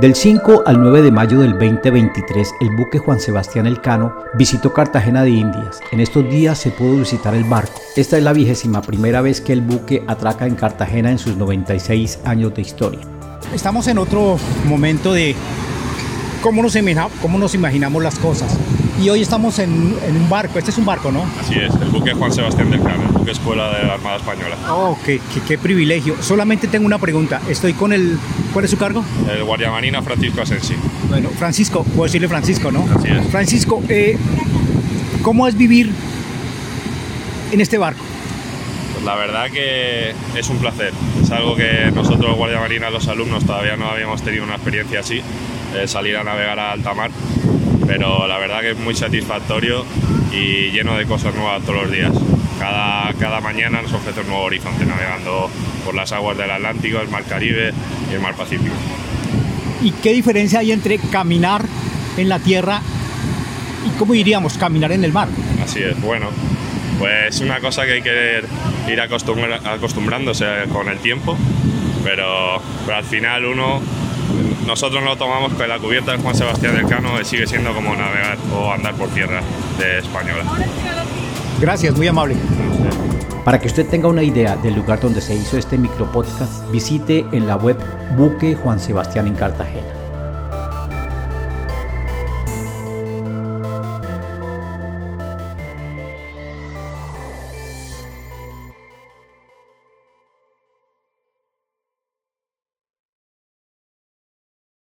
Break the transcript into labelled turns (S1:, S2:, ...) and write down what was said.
S1: Del 5 al 9 de mayo del 2023, el buque Juan Sebastián Elcano visitó Cartagena de Indias. En estos días se pudo visitar el barco. Esta es la vigésima primera vez que el buque atraca en Cartagena en sus 96 años de historia.
S2: Estamos en otro momento de cómo nos, cómo nos imaginamos las cosas. Y hoy estamos en, un barco, este es un barco, ¿no?
S3: Así es, el buque Juan Sebastián del Cano, el buque escuela de la Armada Española.
S2: Oh, qué, qué, privilegio. Solamente tengo una pregunta, estoy con el... ¿Cuál es su cargo?
S3: El guardia marina Francisco Asensi.
S2: Bueno, Francisco, puedo decirle Francisco, ¿no?
S3: Así es.
S2: Francisco, eh, ¿cómo es vivir en este barco?
S3: Pues la verdad que es un placer. Es algo que nosotros, Guardia Marina, los alumnos, todavía no habíamos tenido una experiencia así, salir a navegar a alta mar pero la verdad que es muy satisfactorio y lleno de cosas nuevas todos los días. Cada, cada mañana nos ofrece un nuevo horizonte navegando por las aguas del Atlántico, el Mar Caribe y el Mar Pacífico.
S2: ¿Y qué diferencia hay entre caminar en la tierra y, cómo diríamos, caminar en el mar?
S3: Así es, bueno, pues es una cosa que hay que ir acostumbrándose con el tiempo, pero, pero al final uno nosotros lo tomamos que la cubierta de Juan Sebastián del Cano sigue siendo como navegar o andar por tierra de española.
S2: Gracias, muy amable.
S1: Para que usted tenga una idea del lugar donde se hizo este micropodcast, visite en la web Buque Juan Sebastián en Cartagena.